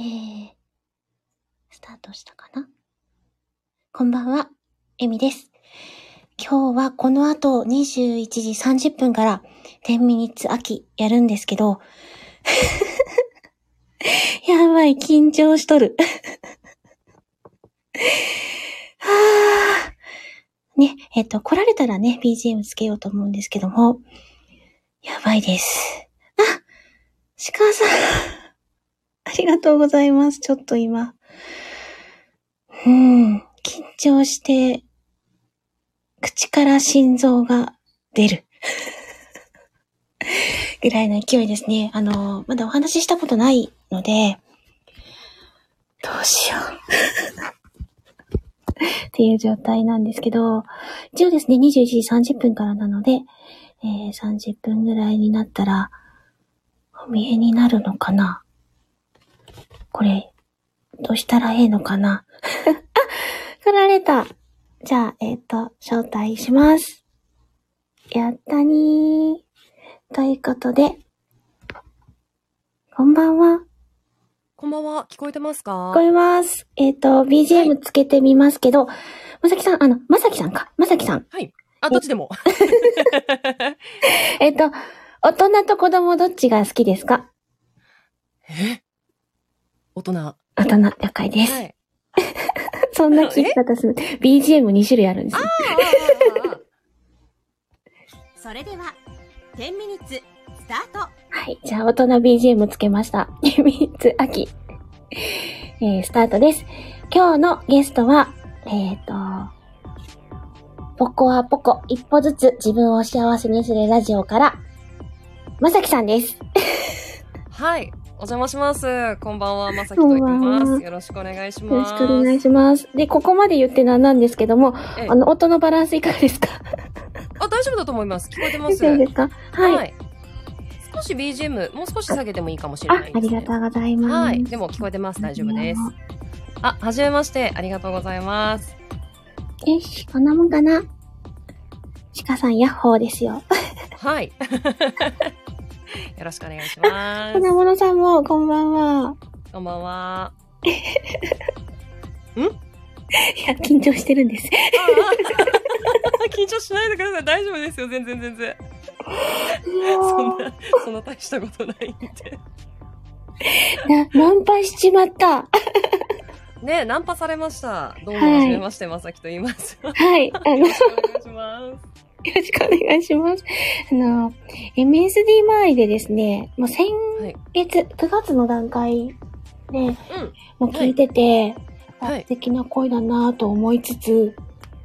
えー、スタートしたかな？こんばんは、エミです。今日はこの後21時30分から10ミニッツ秋やるんですけど、やばい、緊張しとる。はぁ。ね、えっと、来られたらね、BGM つけようと思うんですけども、やばいです。あ、鹿さん。ありがとうございます。ちょっと今。うん、緊張して、口から心臓が出る。ぐらいの勢いですね。あの、まだお話ししたことないので、どうしよう。っていう状態なんですけど、一応ですね、21時30分からなので、えー、30分ぐらいになったら、お見えになるのかなこれ、どうしたらええのかな？あ来られた。じゃあ、えっ、と、招待します。やったにー。ということで、こんばんは。こんばんは。聞こえてますか？聞こえます。えっ、と、BGM つけてみますけど、まさきさん、あの、まさきさんか。まさきさん。はい。あ、どっちでも。えっ、と、大人と子供どっちが好きですか？え？大人。は大人、了解です。い。そんな聞き方する。BGM2 種類あるんですよ。それでは10ミニッツスタートはい。じゃあ、大人 BGM つけました。3つ秋。えー、スタートです。今日のゲストは、えっ、と、ポコはポコ、一歩ずつ自分を幸せにするラジオから、まさきさんです。はい。お邪魔します。こんばんは。まさきと言います。よろしくお願いします。よろしくお願いします。で、ここまで言ってなんなんですけども、ええあの、音のバランスいかがですか？あ、大丈夫だと思います。聞こえてます？大丈夫ですか？はい。はい。少し BGM、もう少し下げてもいいかもしれあない、です、ね。ありがとうございます。はい。でも聞こえてます。大丈夫です。あ、はじめまして。ありがとうございます。よし、こんなもんかな？鹿さん、ヤッホーですよ。はい。よろしくお願いしま粉す。物さんも、こんばんは。こんばんは。いや、緊張してるんです。緊張しないでください。大丈夫ですよ。全然全然。そんな、そんな大したことないんで。な、ナンパしちまった。ねナンパされました。どうも、はじめまして、まさきと言います。よはい。あの、よろしくお願いします。ろしくお願いします。あの、MSD 周りでですね、もう先はい。月、9月の段階で、うん。もう聞いてて、はいあ素敵な声だなぁと思いつつ、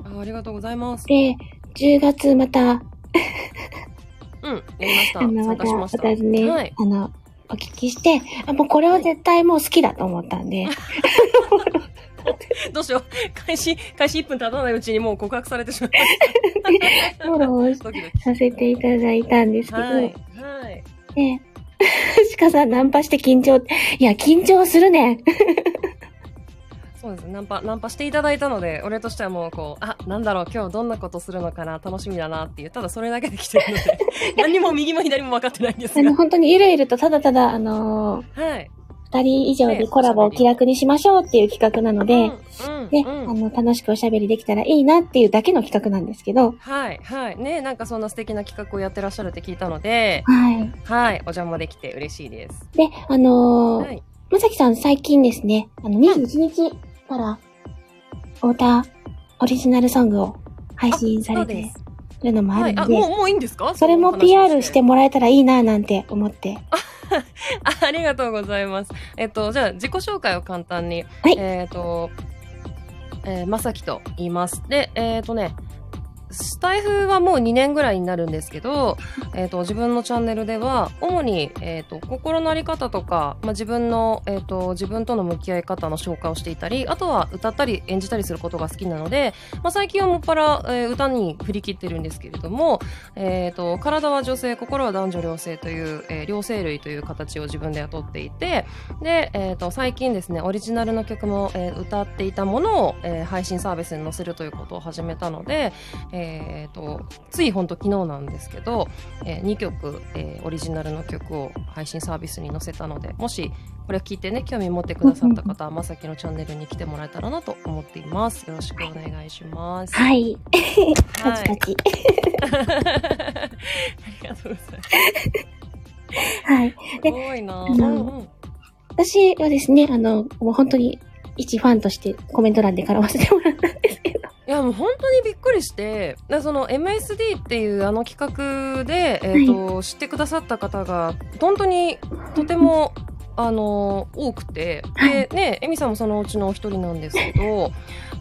あありがとうございます。で、10月また、うん。やりました。あの、ま参た、ました。私ね、はい。あの、お聞きして、あ、もうこれは絶対もう好きだと思ったんで、どうしよう。開始、開始1分経たないうちにもう告白されてしまいまフォロー。させていただいたんですけど、はい。はい。ね鹿さんナンパして緊張、いや、緊張するね。そうです。ナンパ、ナンパしていただいたので、俺としてはもうこう、あ、なんだろう、今日どんなことするのかな、楽しみだなっていう、ただそれだけで来てるので、何にも右も左も分かってないんですがあの、。本当にゆるゆるとただただ、あのーはい。二人以上でコラボを気楽にしましょうっていう企画なので、ね、うんあの、楽しくおしゃべりできたらいいなっていうだけの企画なんですけど、はい、はい。ね、なんかそんな素敵な企画をやってらっしゃるって聞いたので、はい。はい、お邪魔できて嬉しいです。で、あのーはい。まさきさん最近ですね、あの、21日から、太田オリジナルソングを配信されて。るのもあるので、もう、もういいんですか？それも PR してもらえたらいいななんて思って。あ ありがとうございます。えっと、じゃあ、自己紹介を簡単に。はいえっと、えーまさきと言います。で、えっ、とね、スタイフはもう2年ぐらいになるんですけど、えっ、と、自分のチャンネルでは、主に、えっ、と、心のあり方とか、まあ、自分の、えっ、と、自分との向き合い方の紹介をしていたり、あとは歌ったり演じたりすることが好きなので、まあ、最近はもっぱら、え歌に振り切ってるんですけれども、えっ、と、体は女性、心は男女両性という、え両性類という形を自分で雇っていて、で、えっ、と、最近ですね、オリジナルの曲も、え歌っていたものを、え配信サービスに載せるということを始めたので、ええっ、と、ついほんと昨日なんですけど、え2曲、えーオリジナルの曲を配信サービスに載せたので、もしこれ聞いてね、興味持ってくださった方は、まさきのチャンネルに来てもらえたらなと思っています。よろしくお願いします。はい。パはいチパチ。ありがとうございます。はい。ですごいなうんうん私はですね、あの、もう本当に一ファンとしてコメント欄で絡ませてもらった。いやもう本当にびっくりして、だその MSD っていうあの企画で、えっ、と、知ってくださった方が、本当にとても、あの、多くて、で、ね、エミさんもそのうちのお一人なんですけど、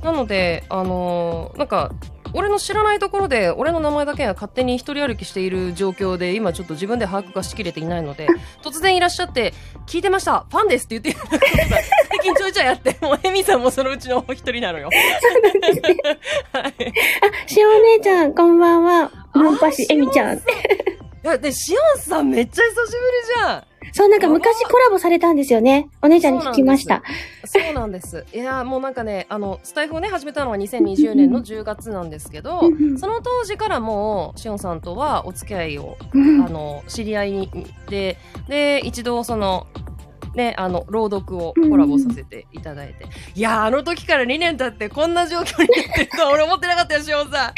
なので、あの、なんか、俺の知らないところで、俺の名前だけが勝手に一人歩きしている状況で、今ちょっと自分で把握がしきれていないので、突然いらっしゃって、聞いてましたファンですって言って最近ちょいちょいやって、もうエミさんもそのうちのお一人なのよ。はい。あ、しおお姉ちゃん、こんばんは。ナンパシエミちゃん。いや、で、しおんさんめっちゃ久しぶりじゃん。そう、なんか昔コラボされたんですよね。お姉ちゃんに聞きました。そうなんです。いや、もうなんかね、あの、スタイフをね、始めたのは2020年の10月なんですけどうんうん、その当時からもう、しおんさんとはお付き合いを、うんあの、知り合いで、で、一度その、ね、あの、朗読をコラボさせていただいて。いや、あの時から2年経ってこんな状況になってるとは俺思ってなかったよ、しおんさん。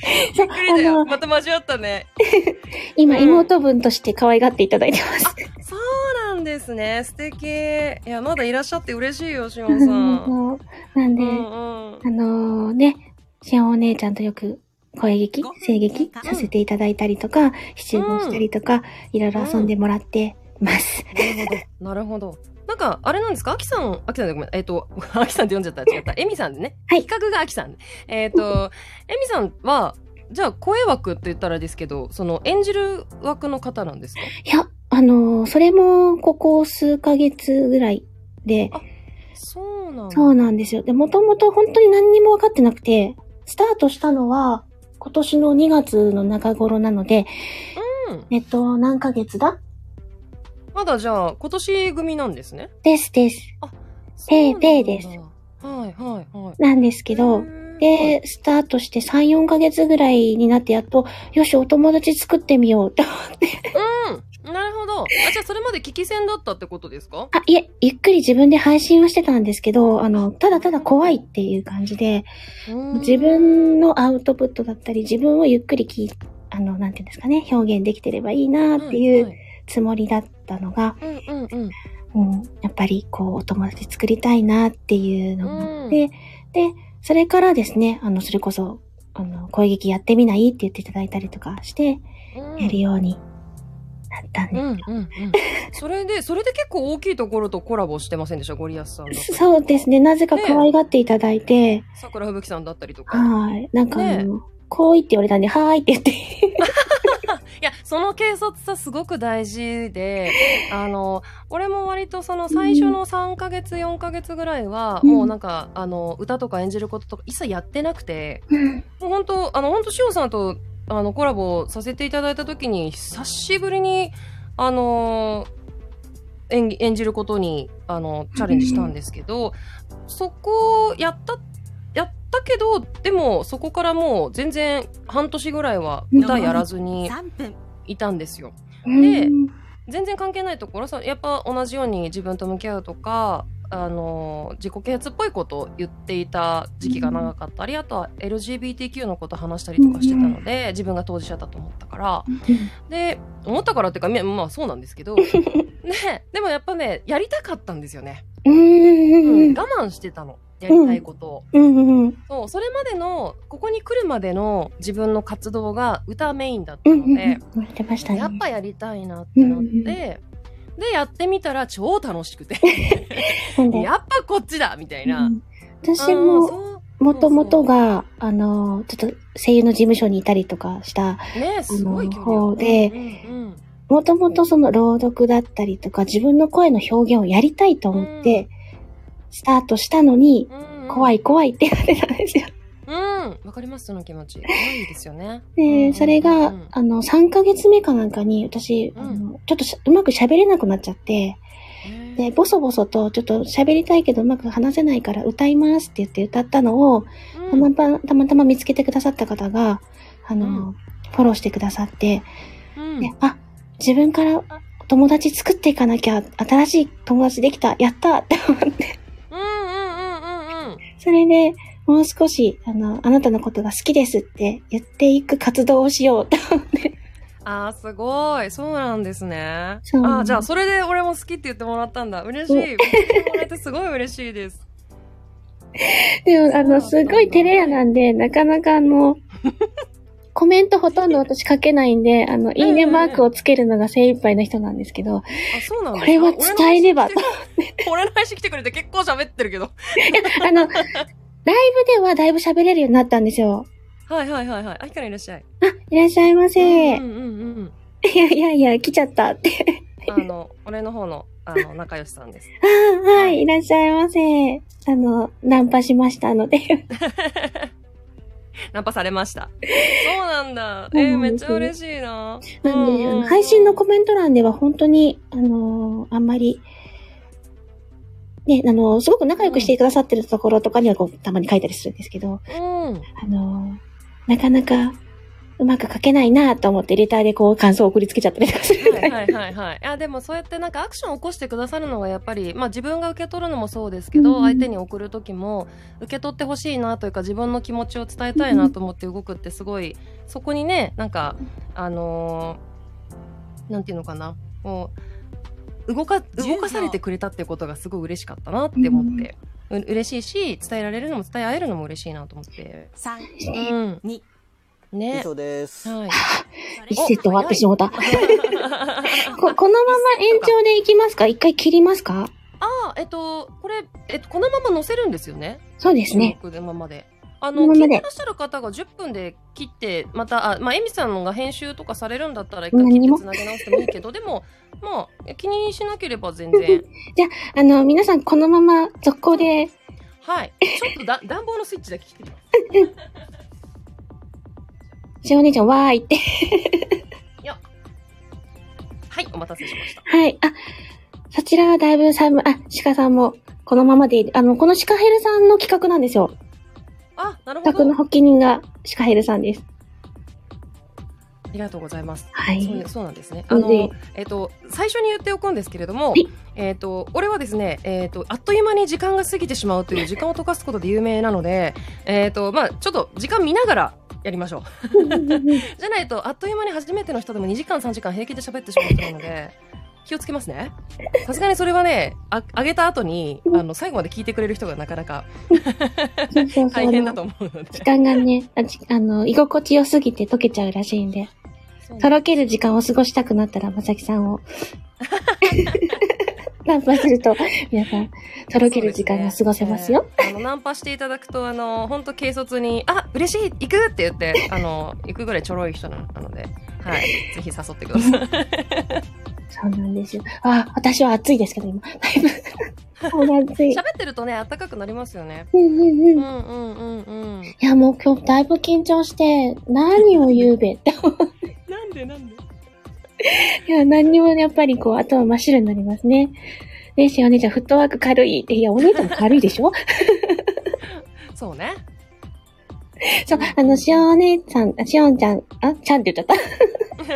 びっくりだよ。また交わったね。今、うん妹分として可愛がっていただいてます。そうなんですね。素敵。いや、まだいらっしゃって嬉しいよ、しおんさん。なんで、うんうん。あのーね、しおお姉ちゃんとよく声劇、声劇うんさせていただいたりとか、七五したりとか、いろいろ遊んでもらってます。なるほど。なるほど。なんか、あれなんですか？アキさん、アキさんでごめん。えっ、と、アキさんって呼んじゃったら違った。エミさんでね。はい企画がアキさん。えっ、と、エミさんは、じゃあ、声枠って言ったらですけど、その、演じる枠の方なんですか？いや、あのーそれも、ここ数ヶ月ぐらいで、そうなんだ。そうなんですよ。で、もともと本当に何にも分かってなくて、スタートしたのは、今年の2月の中頃なので、うん。えっと、何ヶ月だまだじゃあ、今年組なんですね？ですです。そうなんだペイです。はい、はい、はい。なんですけど、で、スタートして3、4ヶ月ぐらいになってやっと、よし、お友達作ってみようって。うん。なるほど。あ、じゃあそれまで聞き戦だったってことですか？あ、いえ、ゆっくり自分で配信はしてたんですけど、あの、ただただ怖いっていう感じで、自分のアウトプットだったり、自分をゆっくり聞い、あの、なんていうんですかね、表現できてればいいなっていうつもりだったのが、うんうんうん。うん、やっぱりこう、お友達作りたいなっていうのがあって、で、それからですね、あの、それこそ、あの、声劇やってみない？って言っていただいたりとかして、うんやるようになったんでうんうんうん。それで、それで結構大きいところとコラボしてませんでした？ゴリアスさん。そうですね、なぜか可愛がっていただいて、桜吹雪さんだったりとか。はい。なんかあねの、こう言って言われたんで、はーいって言って。いや、その軽率さすごく大事で、あの、俺も割とその最初の3ヶ月、4ヶ月ぐらいは、うん。もうなんか、あの、歌とか演じることとか一切やってなくて、うん。もう本当あの、本当しおさんと、あの、コラボさせていただいた時に、久しぶりに、あの、演じることに、あの、チャレンジしたんですけど、そこをやった、やったけど、でも、そこからもう全然半年ぐらいは歌やらずに3分。いたんですよ。で全然関係ないところさやっぱ同じように自分と向き合うとかあの自己啓発っぽいことを言っていた時期が長かったり、あとは LGBTQ のこと話したりとかしてたので、自分が当事者だと思ったから。で思ったからっていうかみまあそうなんですけど。ねでもやっぱねやりたかったんですよね、うん。うん我慢してたのやりたいこと。を、うんうん。そうそれまでのここに来るまでの自分の活動が歌メインだったうんうん。ので、言ってましたね。やっぱやりたいなってなって、うんうん。で、やってみたら超楽しくて、やっぱこっちだ！みたいな。うん。私う。んも、もともとが、あの、ちょっと声優の事務所にいたりとかした、ねすごい方でうんうんもともとその朗読だったりとか、自分の声の表現をやりたいと思って、スタートしたのに、うんうん。怖い怖いって言われたんですよ。うん、わかります、その気持ち。怖いですよね。で、うんうんそれが、うんあの、3ヶ月目かなんかに、私、うん。あのちょっとしうまく喋れなくなっちゃって、へで、ボソボソとちょっと喋りたいけどうまく話せないから歌いますって言って歌ったのを、たまたまたまたま見つけてくださった方が、あの、うん。フォローしてくださって、うん。であ、自分から友達作っていかなきゃ、新しい友達できた、やったって思って、それで、もう少し、あの、あなたのことが好きですって言っていく活動をしようって思って。あー、すごい。そうなんですね。そうあー、じゃあ、それで俺も好きって言ってもらったんだ。嬉しい。言ってもらえてすごい嬉しいです。でも、あの、すごい照れ屋なんで、なかなかあの、コメントほとんど私書けないんで、あの、いいねマークをつけるのが精一杯の人なんですけど、あ、そうなんこれは伝えれば俺の配信来てくれて結構喋ってるけど。あの、ライブではだいぶ喋れるようになったんですよ。はいはいはいはい。あ、ひかりいらっしゃい。いらっしゃいませ。うんうんうん。いやいやいや、来ちゃったって。あの、俺の方の、あの、仲良しさんです。あはい、いらっしゃいませ。あの、ナンパしましたので。ナンパされました。そうなんだ。えー、めっちゃ嬉しいな。なんで、うん配信のコメント欄では本当に、あのーあんまり、ね、あのーすごく仲良くしてくださってるところとかにはこう、たまに書いたりするんですけど、うん。あのーなかなかうまく書けないなと思ってレターでこう感想を送りつけちゃったりとかする。はいはいはいはい。いや、でもそうやってなんかアクションを起こしてくださるのがやっぱり、まあ自分が受け取るのもそうですけど、うん相手に送る時も受け取ってほしいなというか自分の気持ちを伝えたいなと思って動くってすごい、そこにね、なんか、あのーなんていうのかな、もう、動か、動かされてくれたってことがすごい嬉しかったなって思って、う嬉しいし、伝えられるのも伝え合えるのも嬉しいなと思って。三うん。二ね。以上です。はい。一セット終わってしまった。こ このまま延長でいきますか？一回切りますか？ああ、えっと、これ、えっと、このまま載せるんですよね。そうですね。収録でままで。あの、聞いてらっしゃる方が10分で切って、また、あ、まあ、エミさんが編集とかされるんだったら一回切何もってつなげ直してもいいけど、でも、まあ、気にしなければ全然。あの、皆さんこのまま続行で、はい。ちょっとだ、暖房のスイッチだけ切ってきます。しお姉ちゃんわーいって。はい、お待たせしました。はい。あ、そちらはだいぶ寒い、あ、鹿さんもこのままでいい、あの、この鹿ヘルさんの企画なんですよ。あ、なるほど。企画の発起人が鹿ヘルさんです。ありがとうございます。はい。そうそうなんですね。うんあの、えっ、と、最初に言っておくんですけれども、はいえっ、と、俺はですね、えっ、と、あっという間に時間が過ぎてしまうという時間を溶かすことで有名なので、えっ、と、まあちょっと時間見ながらやりましょう。じゃないと、あっという間に初めての人でも2時間3時間平気で喋ってしまう人なので、気をつけますね。さすがにそれはね、あ、あげた後に、あの、最後まで聞いてくれる人がなかなかそうそうそう大変だと思うので。時間がね、あじあの、居心地良すぎて溶けちゃうらしいんで、とろける時間を過ごしたくなったら、まさきさんを。ナンパすると、皆さん、とろける時間が過ごせますよ。すねえーあの、ナンパしていただくと、あの、本当軽率に、あ、嬉しい行くって言って、あの、行くぐらいちょろい人ななので、はい。ぜひ誘ってください。そうなんですよ。あ、私は暑いですけど、今。だいぶ。暑い。喋ってるとね、暖かくなりますよね。うんうんうん。いうんうんうんうん。や、もう今日だいぶ緊張して、何を言うべ？って。なんでなんで？いや、何にもやっぱりこう、頭真っ白になりますね。ねしお姉ちゃん、フットワーク軽いって。いや、お姉ちゃんも軽いでしょ？そうね。そう、あの、しお姉さん、あしおんちゃん、あ、ちゃんって言っちゃった。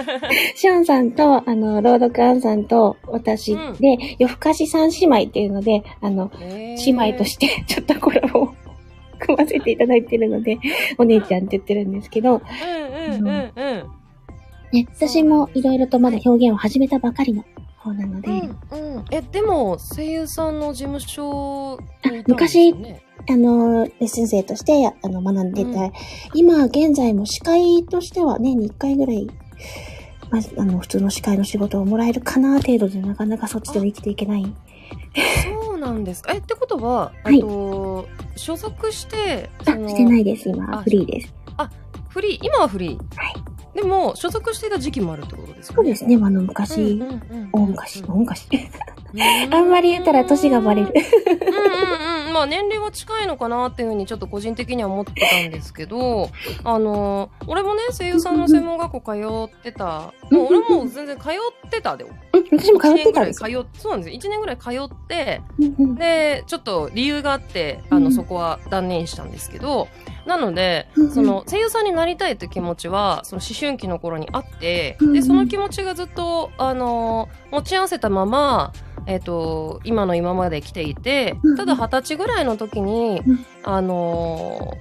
しおんさんと、あの、朗読あんさんと、私うん。で、夜更かし三姉妹っていうので、あの、姉妹として、ちょっとコラボを組ませていただいてるので、お姉ちゃんって言ってるんですけど、うんうんうんうん。ね、私もいろいろとまだ表現を始めたばかりの方なので、うんうん、え、でも、声優さんの事務所ね、あの、レッスン生として、あの、学んでて、うん今、現在も司会としては年に1回ぐらい、まず、あの、普通の司会の仕事をもらえるかな程度で、なかなかそっちでも生きていけない。そうなんですか。え、ってことは、はいえっと、所属して、あ、してないです、今。あフリーです。フリー、今はフリー？はい。でも、所属していた時期もあるってことですよね。そうですね、あの、昔、うんうんうん大昔、大昔。う んあんまり言ったら年がバレる。うんうんうん。まあ年齢は近いのかなっていうふうにちょっと個人的には思ってたんですけど、あの、俺もね、声優さんの専門学校通ってた。もう俺も全然通ってたで。うん私も通ってたんです1年ぐらい通っそうなんですよ。1年ぐらい通って、うんうんで、ちょっと理由があって、あの、うんそこは断念したんですけど、なのでその、声優さんになりたいって気持ちは、その思春期の頃にあってで、その気持ちがずっと、あの、持ち合わせたまま、えっ、と、今の今まで来ていてただ二十歳ぐらいの時にうん、あの、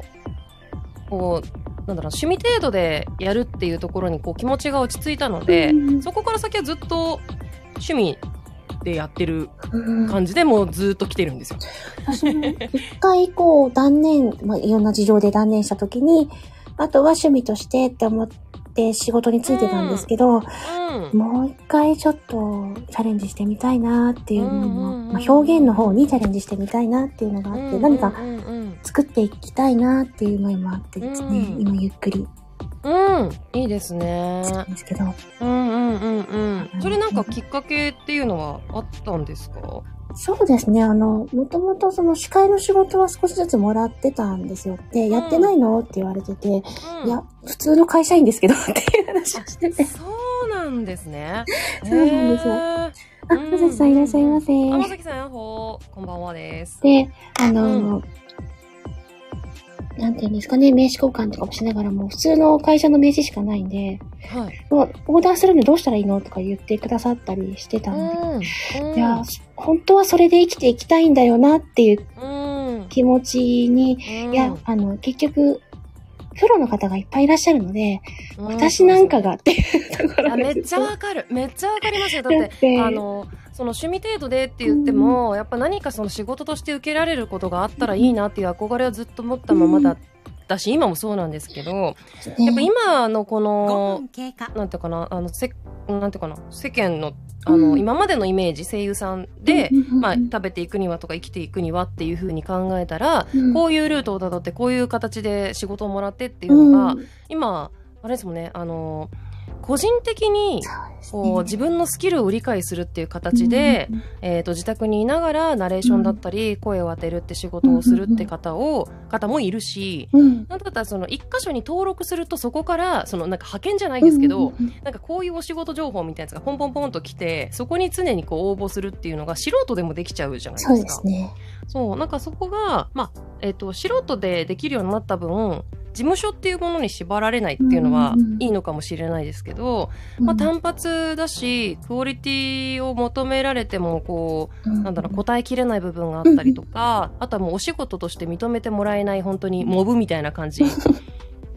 こう、なんだろう、趣味程度でやるっていうところにこう気持ちが落ち着いたので、うん。そこから先はずっと趣味でやってるうん。感じでもうずっと来てるんですよ。私も一回こう断念、まあ、いろんな事情で断念した時に、あとは趣味としてって思って仕事についてたんですけど、うん。もう一回ちょっとチャレンジしてみたいなっていうのうんうんも、うん。まあ、表現の方にチャレンジしてみたいなっていうのがあって、何かうんうん作っていきたいなっていう思いもあってですね、うん。今ゆっくりうん。うん。いいですね。ですけど、うんうんうんうん。それなんかきっかけっていうのはあったんですか？そうですね。あの、もともとその司会の仕事は少しずつもらってたんですよ。で、やってないの？って言われてて、うんいや、普通の会社員ですけど っていう話をしてて。そうなんですね。そうなんですよへーあ、まさきさんいらっしゃいませ。あ、まさきさん、やっほー。こんばんはです。で、あの、なんていうんですかね、名刺交換とかもしながらも、普通の会社の名刺しかないんで、はい。もうオーダーするのどうしたらいいのとか言ってくださったりしてたんで、うん。いや、本当はそれで生きていきたいんだよなっていううん。気持ちに、うんいや、あの、結局、プロの方がいっぱいいらっしゃるので、うん私なんかがっていうところめっちゃわかる。めっちゃわかりますよ。だっ、てあの、その趣味程度でって言っても、やっぱ何かその仕事として受けられることがあったらいいなっていう憧れはずっと持ったままだったし、今もそうなんですけど、やっぱ今のこ5の、なんていうかな、あの、せ、なんていうかな、世間の、あの、うん。今までのイメージ、声優さんで、まあ、食べていくにはとか生きていくにはっていうふうに考えたら、うん。こういうルートをたどって、こういう形で仕事をもらってっていうのが、うん。今、あれですもんね、あの、個人的に、こうね。自分のスキルを理解するっていう形で、うんえー、と自宅にいながらナレーションだったり、声を当てるって仕事をするって方を、方もいるし、うん。なんだったらその一箇所に登録するとそこからそのなんか派遣じゃないですけど、なんかこういうお仕事情報みたいなやつがポンポンポンと来てそこに常にこう応募するっていうのが素人でもできちゃうじゃないですか。そうですね。そうなんかそこが、まあえっと素人でできるようになった分事務所っていうものに縛られないっていうのはいいのかもしれないですけど、まあ、単発だしクオリティを求められてもこううん。なんだろう答えきれない部分があったりとか、あとはもうお仕事として認めてもらえない本当にモブみたいな感じ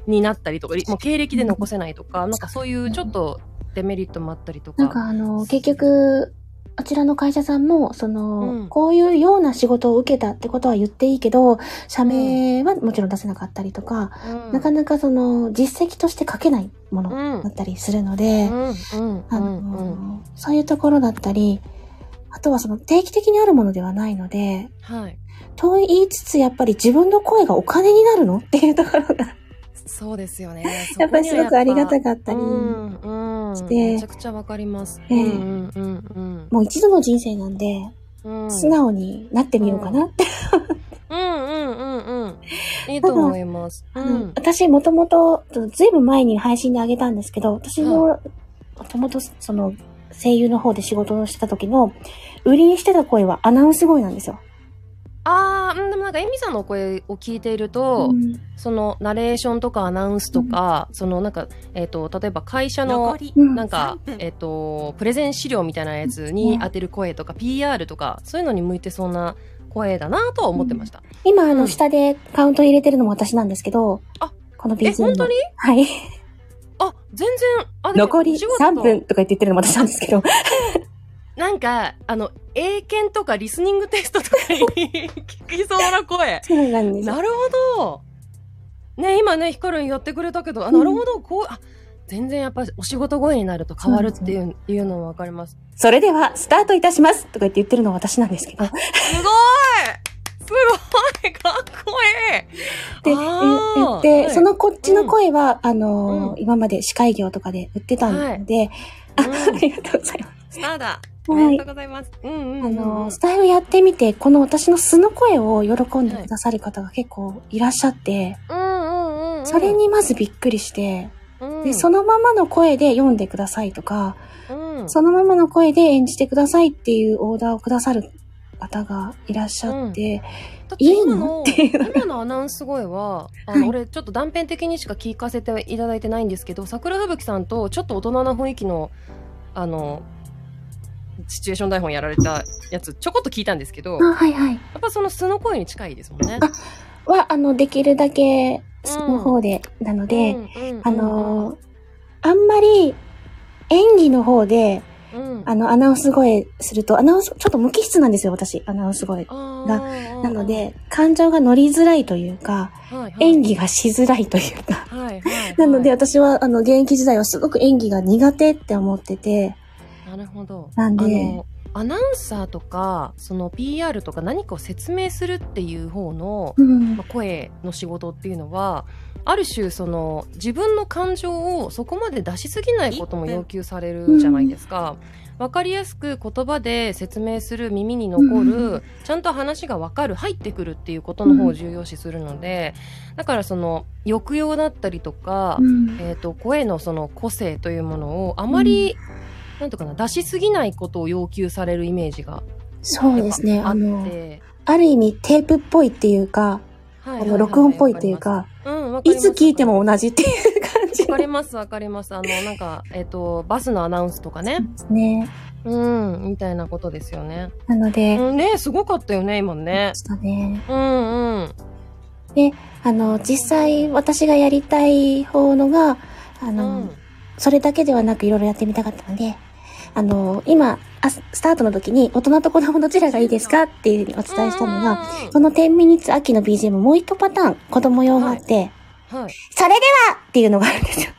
になったりとかもう経歴で残せないとかなんかそういうちょっとデメリットもあったりとか。なんかあの、結局、あちらの会社さんも、その、うん。こういうような仕事を受けたってことは言っていいけど、社名はもちろん出せなかったりとか、うん。なかなかその、実績として書けないものうんだったりするので、あの、うん。うん。そういうところだったり、あとはその定期的にあるものではないので、はい。と言いつつやっぱり自分の声がお金になるのっていうところが、そうですよね。やっぱりすごくありがたかったり、うんうん、してめちゃくちゃわかります。ええうんうんうんもう一度の人生なんで、うん。素直になってみようかなって。うんうんうんうん。いいと思います。うん。私もともと、ずいぶん前に配信であげたんですけど、私も、もともとその声優の方で仕事をしてた時の、売りにしてた声はアナウンス声なんですよ。ああ、うんでもなんか、エミさんのお声を聞いていると、うん。その、ナレーションとかアナウンスとか、その、なんか、えっ、と、例えば会社の、なんか3分、えっ、と、プレゼン資料みたいなやつに当てる声とか、PR とか、そういうのに向いてそうな声だなとは思ってました。今、あの、うん。下でカウント入れてるのも私なんですけど、あこのえ、BGM の。本当に？はい。あ、全然、あ、残りお仕事。3分とか言って言ってるのも私なんですけど。なんか、あの、英検とかリスニングテストとかに聞きそうな声。そうなんですよ。なるほど。ね、今ね、ヒカルンやってくれたけど、あ、なるほど、こう、あ、全然やっぱりお仕事声になると変わるっていう、いうのもわかります。それでは、スタートいたしますとか言って言ってるのは私なんですけど。すごいすごいかっこいいで、あーえで、はいそのこっちの声は、あの今まで司会業とかで売ってたので、あ、うんありがとうございます。スターだ。おはいめでとうございます。うんうんうん、あうん。のースタイルやってみて、この私の素の声を喜んでくださる方が結構いらっしゃって、うんうんうんうん。それにまずびっくりして、うん、で、そのままの声で読んでくださいとか、うんうん。そのままの声で演じてくださいっていうオーダーをくださる方がいらっしゃって、だっていいのっていう今のアナウンス声は あの、はい俺ちょっと断片的にしか聞かせていただいてないんですけど桜吹雪さんとちょっと大人な雰囲気のあのシチュエーション台本やられたやつちょこっと聞いたんですけどはいはい。っぱその素の声に近いですもんね。あは、あの、できるだけ、その方で、なので、うんうんあのーあんまり、演技の方で、うんあの、アナウンス声すると、アナウンス、ちょっと無機質なんですよ、私、アナウンス声。がなの、で、感情が乗りづらいというか、はいはい演技がしづらいというか。はいはいはい なので、私は、あの、現役時代はすごく演技が苦手って思ってて、なるほど。なんで？あのアナウンサーとかその PR とか何かを説明するっていう方の、うん。まあ、声の仕事っていうのはある種その自分の感情をそこまで出しすぎないことも要求されるじゃないですか。わかりやすく言葉で説明する耳に残る、うん。ちゃんと話がわかる入ってくるっていうことの方を重要視するので、だからその抑揚だったりとか、うん。えー、と声のその個性というものをあまり、なんとかな出しすぎないことを要求されるイメージがそうですね。あの、て、ある意味テープっぽいっていうか、はいあの、録音っぽいっていう、か、うん、いつ聞いても同じっていう感じ。わかりますわかります。あのなんかえっ、とバスのアナウンスとかね。ですね。うんみたいなことですよね、なので、うん、ねすごかったよね今ね。したね。うんうん。あの、実際私がやりたい方のが、あうの、ん。それだけではなくいろいろやってみたかったので、あの、今、あスタートの時に大人と子供どちらがいいですか？っていうふうにお伝えしたのが、うんその10ミニッツ秋の BGM もう一パターン子供用があって、はい。それではっていうのがあるんですよ。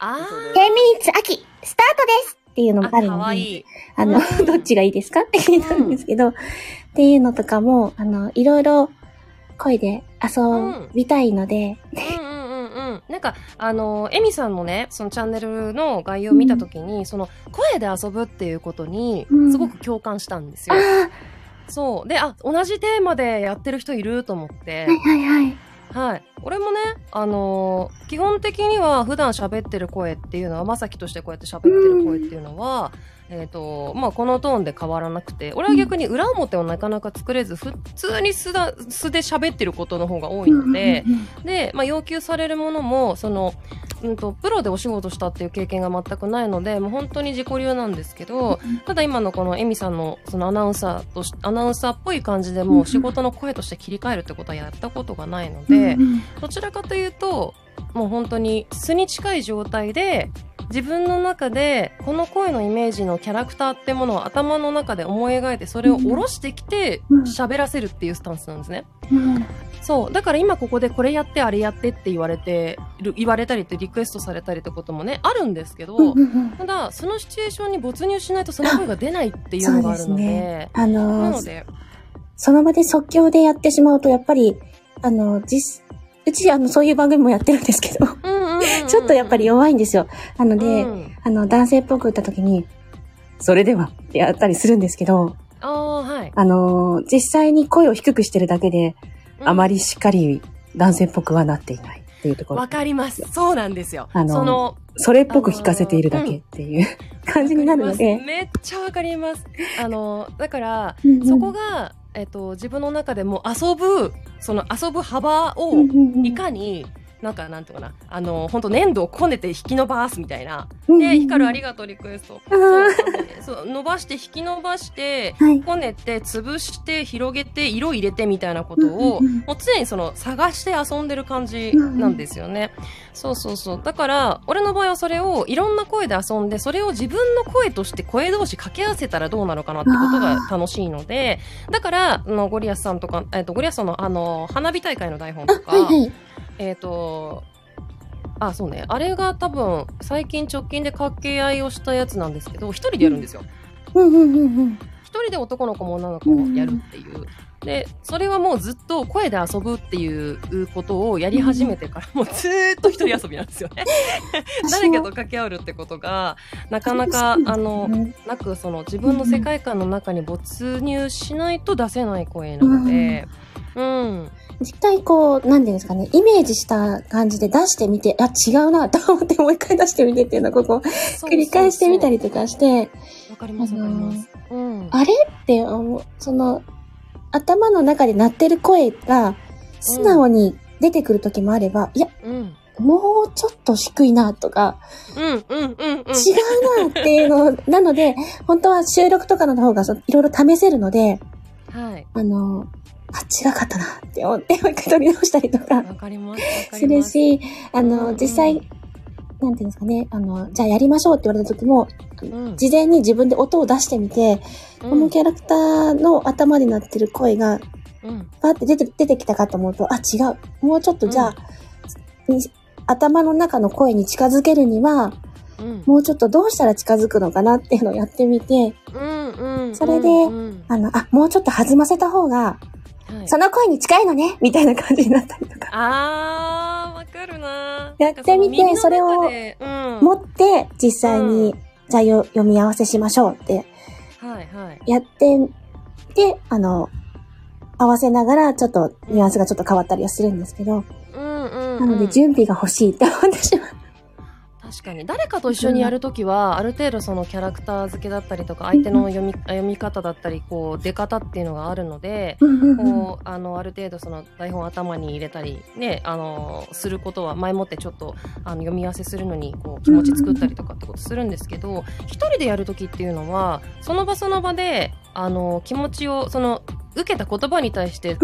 あ10ミニッツ秋スタートですっていうのーあるので、あの、うんどっちがいいですか？って聞いたんですけど、っていうのとかも、あの、いろいろ声で遊びたいので、うんうんうんうん。なんか、あの、エミさんのね、そのチャンネルの概要を見たときに、その、声で遊ぶっていうことにう、んすごく共感したんですよ。あそう。で、あ、同じテーマでやってる人いると思ってあ、はいはいはい。はい。俺もね、あのー基本的には普段喋ってる声っていうのは、まさきとしてこうやって喋ってる声っていうのは、えっ、と、まあ、このトーンで変わらなくて、俺は逆に裏表をなかなか作れず、普通に素だ素で喋ってることの方が多いので、で、まあ、要求されるものも、その、うんと、プロでお仕事したっていう経験が全くないので、もう本当に自己流なんですけど、ただ今のこのエミさんのそのアナウンサーとし、アナウンサーっぽい感じでもう仕事の声として切り替えるってことはやったことがないので、どちらかというと、もう本当に素に近い状態で、自分の中でこの声のイメージのキャラクターってものを頭の中で思い描いてそれを下ろしてきてうん。喋らせるっていうスタンスなんですね。うん。そう。だから今ここでこれやってあれやってって言われてる、言われたりってリクエストされたりってこともね、あるんですけど、ただ、そのシチュエーションに没入しないとその声が出ないっていうのがあるので、あなのので、その場で即興でやってしまうと、やっぱり、あの、実、うち、あの、そういう番組もやってるんですけど、うんちょっとやっぱり弱いんですよ。なので、うんあの、男性っぽく言った時に、それではってやったりするんですけど、ああ、はい。あの、実際に声を低くしてるだけで、うんあまりしっかり男性っぽくはなっていないっていうところわ。かります。そうなんですよ。あのその、それっぽく聞かせているだけっていう感じになるので、めっちゃわかります。あの、だから、うんうんそこが、えっと、自分の中でも遊ぶ、その遊ぶ幅をうんうんうんいかに、なんか、なんていうかな、あの、本当粘土をこねて引き伸ばすみたいな。うんうんうんで、光るありがとうリクエスト。そう伸ばして、引き伸ばして、はい。こねて、潰して、広げて、色入れてみたいなことを、うんうんうんもう常にその探して遊んでる感じなんですよね。そうそうそう。だから、俺の場合はそれをいろんな声で遊んで、それを自分の声として声同士掛け合わせたらどうなるかなってことが楽しいので、だから、あのゴリアスさんとか、えっ、と、ゴリアスさんのあの、花火大会の台本とか、はいはい。えっ、と、あ、そうね。あれが多分、最近直近で掛け合いをしたやつなんですけど、一人でやるんですよ。うんうんうんうん。一人で男の子も女の子もやるっていう。で、それはもうずっと声で遊ぶっていうことをやり始めてから、もうずーっと一人遊びなんですよね。誰かと掛け合うってことが、なかなか、あの、なく、その自分の世界観の中に没入しないと出せない声なので、うん。実際こう、なんていうんですかね、イメージした感じで出してみて、あ、違うなと思ってもう一回出してみてっていうのをここ、繰り返してみたりとかして、わかります、わかります。うん。あれって思う、その、頭の中で鳴ってる声が、素直に出てくる時もあれば、いや、うん。もうちょっと低いなとか、うん、うん、うん、うん。違うなっていうの、なので、本当は収録とかの方がそいろいろ試せるので、はい。あの、あ、違かったな。って思って、もう一回撮り直したりとか。わかります。す。るし、あうんの、実際、なんていうんですかね、あの、じゃあやりましょうって言われた時も、うん、事前に自分で音を出してみて、このキャラクターの頭になってる声が、うん、パーって出て出てきたかと思うと、あ、違う。もうちょっとじゃあ、に頭の中の声に近づけるには、うん、もうちょっとどうしたら近づくのかなっていうのをやってみて、うん、うん。それでうん。あの、あ、もうちょっと弾ませた方が、はいその声に近いのねみたいな感じになったりとか。あー、わかるなやってみてそれを。持って、実際に、うんじゃあよ読み合わせしましょうってはい、はい。やって、で、あの、合わせながら、ちょっと、ニュアンスがちょっと変わったりはするんですけど、うん、うん。なので、うん準備が欲しいって思ってしまう。確かに。誰かと一緒にやるときは、ある程度そのキャラクター付けだったりとか相手の読み読み方だったりこう出方っていうのがあるので、こうあのある程度その台本を頭に入れたりねあのすることは前もってちょっとあの読み合わせするのにこう気持ち作ったりとかってことするんですけど一人でやるときっていうのはその場その場であの気持ちをその受けた言葉に対して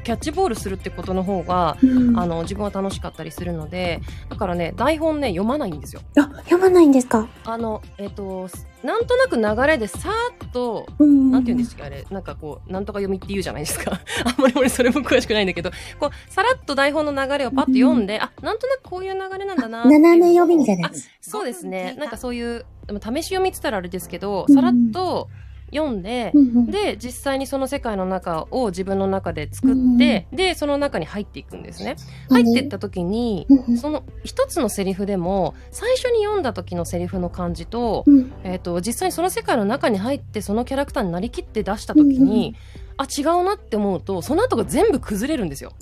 キャッチボールするってことの方がうん。あの自分は楽しかったりするのでだからね台本ね読まないんですよ。あ、読まないんですか？あのえっ、となんとなく流れでさーっとうん。なんて言うんですかあれ？なんかこうなんとか読みって言うじゃないですか。あんまり俺それも詳しくないんだけど。こうさらっと台本の流れをパッと読んで、あなんとなくこういう流れなんだな斜め読みみたいな。そうですね。な。んかそういうでも試し読みって言ったらあれですけどうん。さらっと読んで、うんうん。で実際にその世界の中を自分の中で作って、でその中に入っていくんですね。入っていった時にうんうん。その一つのセリフでも最初に読んだ時のセリフの感じと,、うん。えー、と実際にその世界の中に入ってそのキャラクターになりきって出した時に、あ違うなって思うとその後が全部崩れるんですよ。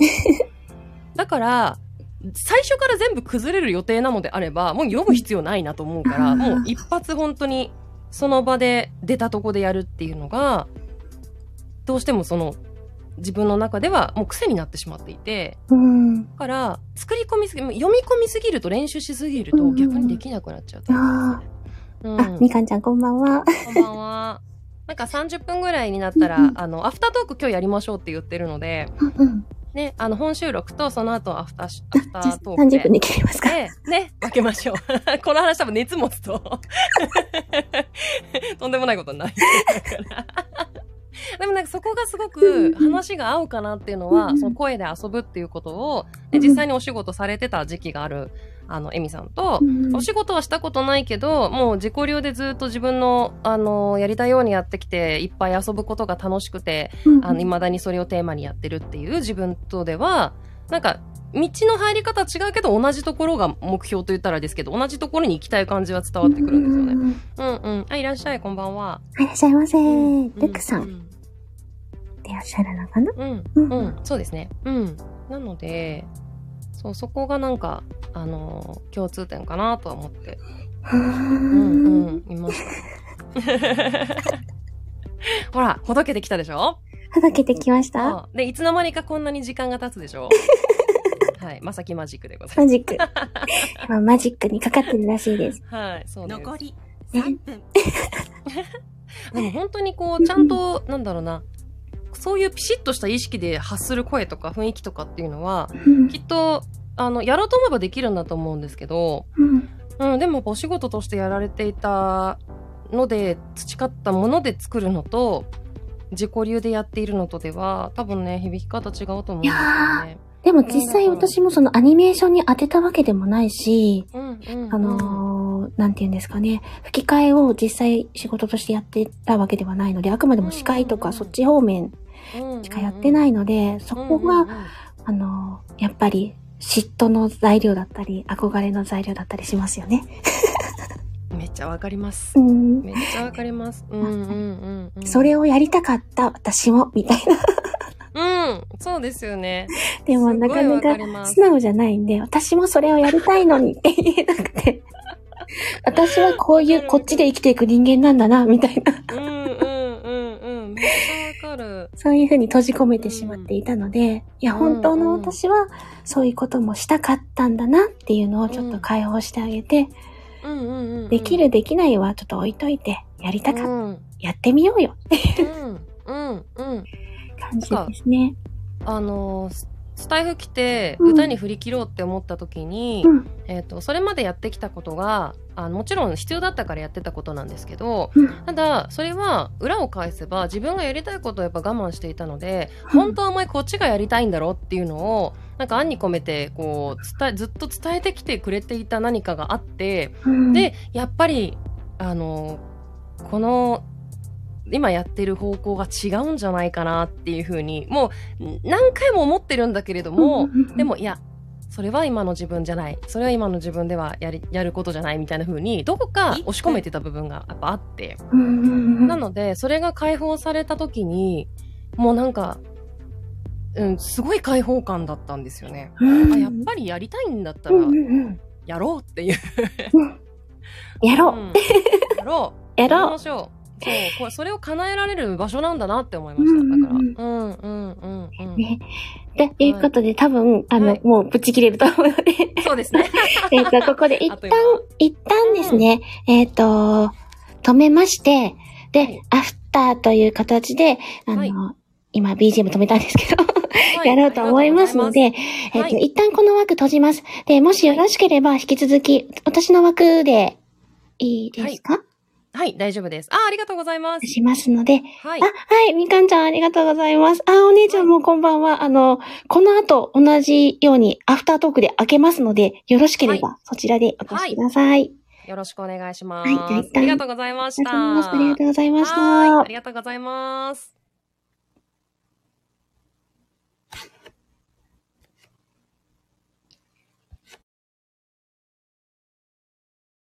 だから最初から全部崩れる予定なのであればもう読む必要ないなと思うからもう一発本当にその場で出たとこでやるっていうのがどうしてもその自分の中ではもう癖になってしまっていてうん。だから作り込みすぎ読み込みすぎると練習しすぎると逆にできなくなっちゃうタイプあうんみかんちゃんこんばんは。こんばんは。なんか30分ぐらいになったら、うんうんあの、アフタートーク今日やりましょうって言ってるので、うんうん。ね、あの、本収録とその後アフターし、アフタートークで。30分で切りますか？で、ね、分けましょう。この話多分熱持つと、とんでもないことになるから。でもなんかそこがすごく話が合うかなっていうのは、その声で遊ぶっていうことを、でうん実際にお仕事されてた時期がある、あの、エミさんと、うんお仕事はしたことないけど、もう自己流でずっと自分の、あの、やりたいようにやってきて、いっぱい遊ぶことが楽しくて、うんあの、未だにそれをテーマにやってるっていう自分とでは、なんか、道の入り方は違うけど、同じところが目標と言ったらですけど、同じところに行きたい感じは伝わってくるんですよね。ね。うんうん。あ、いらっしゃい、こんばんは。いらっしゃいませ。うんルクさん、いらっしゃるのかなうん、うん、そうですね。うん。なので、そう、そこがなんか、あのー共通点かなとは思って、ううんんうん、いました。ほら、ほどけてきたでしょ？ほどけてきました？あで、いつの間にかこんなに時間が経つでしょ？はい、まさきマジックでございマジック。今マジックにかかってるらしいです。ます。はい、そうです。残り3分 でも本当にこう、ちゃんと、なんだろうな、そういうピシッとした意識で発する声とか雰囲気とかっていうのは、うんきっと、あの、やろうと思えばできるんだと思うんですけど、うん。うん、でもお仕事としてやられていたので、培ったもので作るのと、自己流でやっているのとでは、多分ね、響き方違うと思うんですよね。でも実際私もそのアニメーションに当てたわけでもないし、うん、うん、うん。あのーなんて言うんですかね、吹き替えを実際仕事としてやってたわけではないので、あくまでも司会とかそっち方面しかやってないいので、そこが、あのーやっぱり嫉妬の材料だったり、憧れの材料だったりしますよね。めっちゃわかりますう。ん。めっちゃわかります。うんうんうんうん。それをやりたかった私も、みたいな。うん。そうですよね。でもなかなか素直じゃないんで、私もそれをやりたいのにって言えなくて。私はこういう、こっちで生きていく人間なんだな、みたいな。うんうんうんうん。めっちゃわかる。そういうふうに閉じ込めてしまっていたので、いや、本当の私はそういうこともしたかったんだなっていうのをちょっと解放してあげて、うんうんうんうん。できるできないはちょっと置いといて、やりたかった、うん。やってみようよってうん。うん。うん。感じですね。あのー、ススタイフ来てうん。歌に振り切ろうって思った時に、うん。えっ、と、それまでやってきたことが、あのもちろん必要だったからやってたことなんですけど、うん。ただ、それは裏を返せば自分がやりたいことをやっぱ我慢していたので、本当はお前こっちがやりたいんだろっていうのを、なんか案に込めて、こう、伝え、ずっと伝えてきてくれていた何かがあって、うん、で、やっぱり、あの、この、今やってる方向が違うんじゃないかなっていうふうに、もう何回も思ってるんだけれども、でもいや、それは今の自分じゃない。それは今の自分ではやり、やることじゃないみたいな風に、どこか押し込めてた部分がやっぱあって。なので、それが解放された時に、もうなんか、うん、すごい解放感だったんですよね。うんあ、やっぱりやりたいんだったらやろうっていう。やろう、うん やろう。やろうましょう。そう、これ、それを叶えられる場所なんだなって思いました。だから。うんうん、うん、うん、うん。ね。ということで、多分、あの、はいもうぶち切れると思うので、そうですね。えっと、ここで 一旦一旦ですね、えっ、と、止めまして、で、はいアフターという形で、あの、はい今 BGM 止めたんですけど、はいやろうと思いますので、えっ、と、はい一旦この枠閉じます。で、もしよろしければ、引き続き、私の枠でいいですか、はい、大丈夫です。あ、ありがとうございます。しますので、はいあ、。はい、みかんちゃんありがとうございます。あ、お姉ちゃんもこんばんは。あの、この後同じようにアフタートークで開けますので、よろしければそちらでお越しください。よろしくお願いします。はいありがとうございました。ありがとうございました。ありがとうございました。はいありがとうございます。